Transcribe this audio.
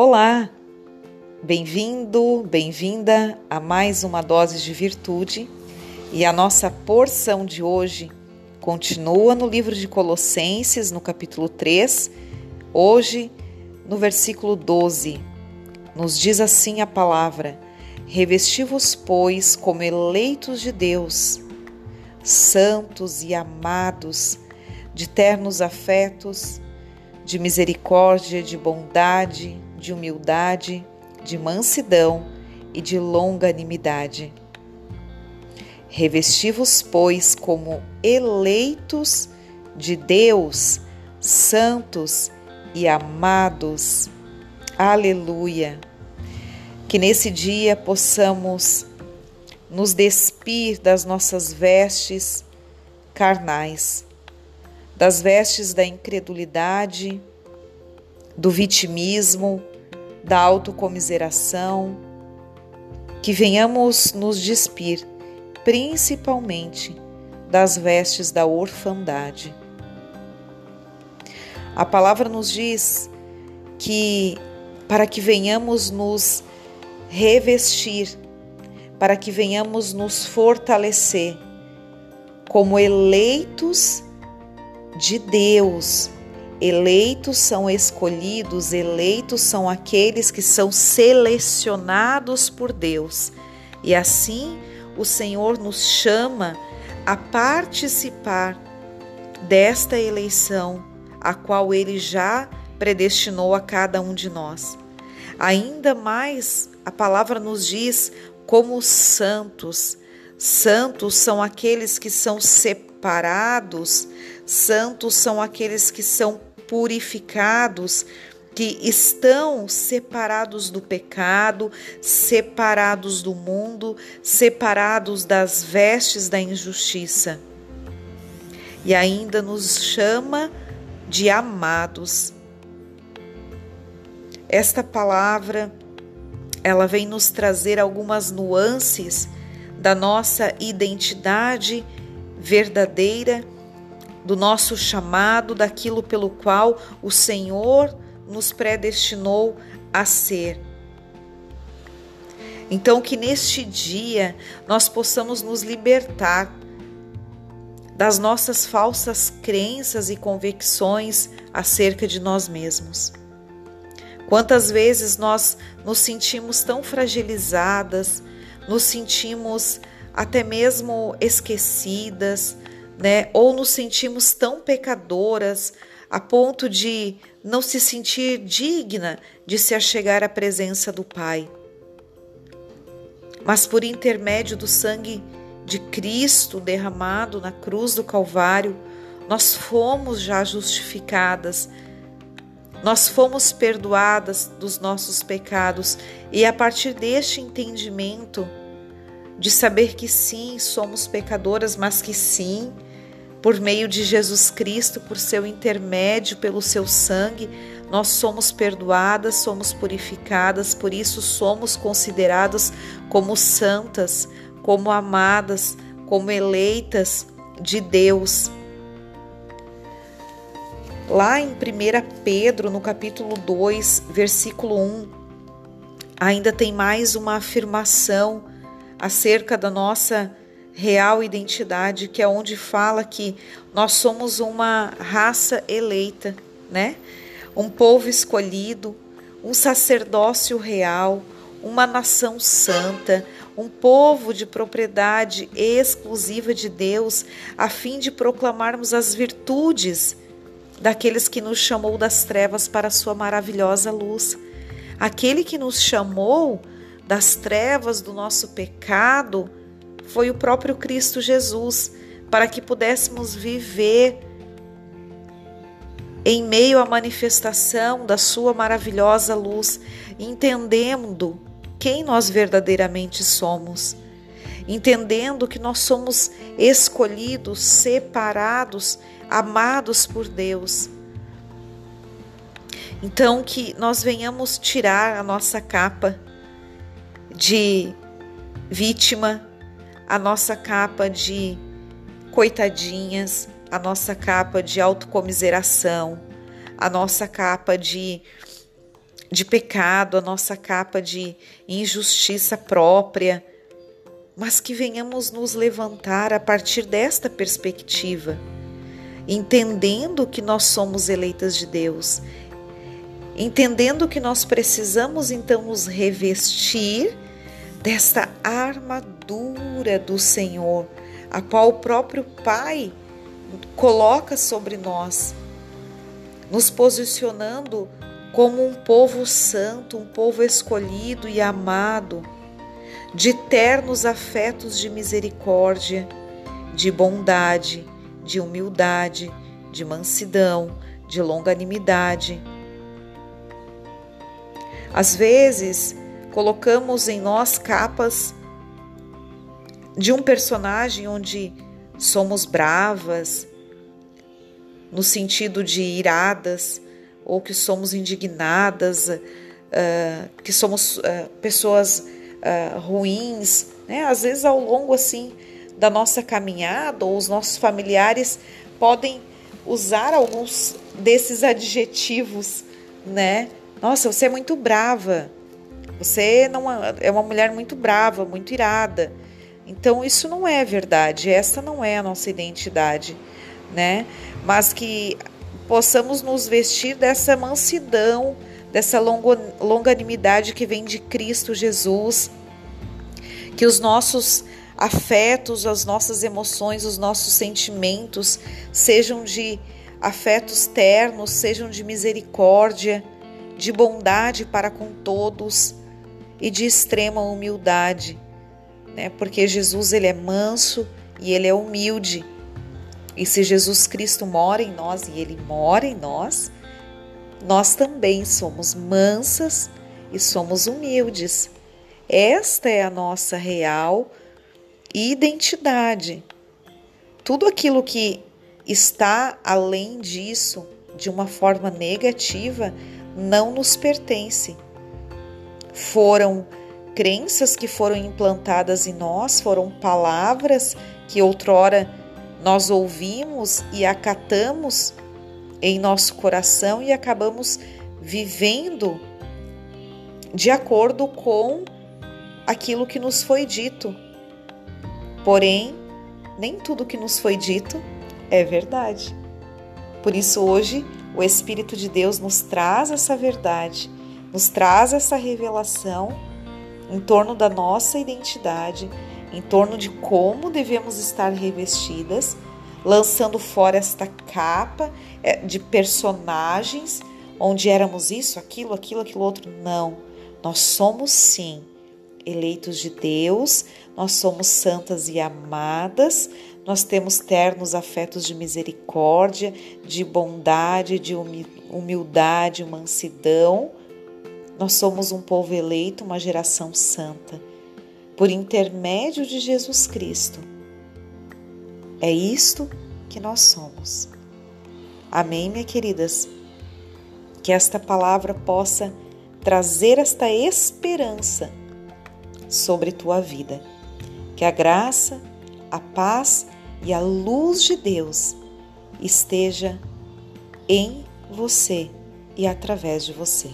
Olá, bem-vindo, bem-vinda a mais uma dose de virtude e a nossa porção de hoje continua no livro de Colossenses, no capítulo 3, hoje no versículo 12. Nos diz assim a palavra: Revesti-vos, pois, como eleitos de Deus, santos e amados, de ternos afetos, de misericórdia, de bondade, de humildade, de mansidão e de longanimidade. Revesti-vos, pois, como eleitos de Deus, santos e amados. Aleluia! Que nesse dia possamos nos despir das nossas vestes carnais, das vestes da incredulidade, do vitimismo, da autocomiseração, que venhamos nos despir principalmente das vestes da orfandade. A palavra nos diz que para que venhamos nos revestir, para que venhamos nos fortalecer como eleitos de Deus, Eleitos são escolhidos, eleitos são aqueles que são selecionados por Deus. E assim o Senhor nos chama a participar desta eleição, a qual ele já predestinou a cada um de nós. Ainda mais, a palavra nos diz como santos. Santos são aqueles que são separados, santos são aqueles que são purificados, que estão separados do pecado, separados do mundo, separados das vestes da injustiça. E ainda nos chama de amados. Esta palavra ela vem nos trazer algumas nuances da nossa identidade verdadeira do nosso chamado, daquilo pelo qual o Senhor nos predestinou a ser. Então, que neste dia nós possamos nos libertar das nossas falsas crenças e convicções acerca de nós mesmos. Quantas vezes nós nos sentimos tão fragilizadas, nos sentimos até mesmo esquecidas, né? Ou nos sentimos tão pecadoras a ponto de não se sentir digna de se achegar à presença do Pai. Mas por intermédio do sangue de Cristo derramado na cruz do Calvário, nós fomos já justificadas, nós fomos perdoadas dos nossos pecados e a partir deste entendimento, de saber que sim, somos pecadoras, mas que sim, por meio de Jesus Cristo, por seu intermédio, pelo seu sangue, nós somos perdoadas, somos purificadas, por isso somos consideradas como santas, como amadas, como eleitas de Deus. Lá em 1 Pedro, no capítulo 2, versículo 1, ainda tem mais uma afirmação acerca da nossa real identidade, que é onde fala que nós somos uma raça eleita, né? Um povo escolhido, um sacerdócio real, uma nação santa, um povo de propriedade exclusiva de Deus, a fim de proclamarmos as virtudes daqueles que nos chamou das trevas para a sua maravilhosa luz. Aquele que nos chamou das trevas do nosso pecado foi o próprio Cristo Jesus, para que pudéssemos viver em meio à manifestação da Sua maravilhosa luz, entendendo quem nós verdadeiramente somos, entendendo que nós somos escolhidos, separados, amados por Deus. Então, que nós venhamos tirar a nossa capa de vítima, a nossa capa de coitadinhas, a nossa capa de autocomiseração, a nossa capa de de pecado, a nossa capa de injustiça própria, mas que venhamos nos levantar a partir desta perspectiva, entendendo que nós somos eleitas de Deus, entendendo que nós precisamos então nos revestir desta armadura do Senhor, a qual o próprio Pai coloca sobre nós, nos posicionando como um povo santo, um povo escolhido e amado, de ternos afetos de misericórdia, de bondade, de humildade, de mansidão, de longanimidade. Às vezes, colocamos em nós capas de um personagem onde somos bravas, no sentido de iradas, ou que somos indignadas, uh, que somos uh, pessoas uh, ruins, né? Às vezes ao longo assim da nossa caminhada, ou os nossos familiares podem usar alguns desses adjetivos, né? Nossa, você é muito brava. Você não é, é uma mulher muito brava, muito irada. Então isso não é verdade. Esta não é a nossa identidade, né? Mas que possamos nos vestir dessa mansidão, dessa longanimidade que vem de Cristo Jesus, que os nossos afetos, as nossas emoções, os nossos sentimentos sejam de afetos ternos, sejam de misericórdia, de bondade para com todos e de extrema humildade, né? Porque Jesus ele é manso e ele é humilde. E se Jesus Cristo mora em nós e ele mora em nós, nós também somos mansas e somos humildes. Esta é a nossa real identidade. Tudo aquilo que está além disso, de uma forma negativa, não nos pertence. Foram crenças que foram implantadas em nós, foram palavras que outrora nós ouvimos e acatamos em nosso coração e acabamos vivendo de acordo com aquilo que nos foi dito. Porém, nem tudo que nos foi dito é verdade. Por isso, hoje, o Espírito de Deus nos traz essa verdade, nos traz essa revelação em torno da nossa identidade em torno de como devemos estar revestidas, lançando fora esta capa eh, de personagens onde éramos isso, aquilo, aquilo, aquilo outro. Não, nós somos sim eleitos de Deus, nós somos santas e amadas, nós temos ternos afetos de misericórdia, de bondade, de humildade, mansidão. Nós somos um povo eleito, uma geração santa por intermédio de Jesus Cristo. É isto que nós somos. Amém, minhas queridas? Que esta palavra possa trazer esta esperança sobre tua vida. Que a graça, a paz e a luz de Deus esteja em você e através de você.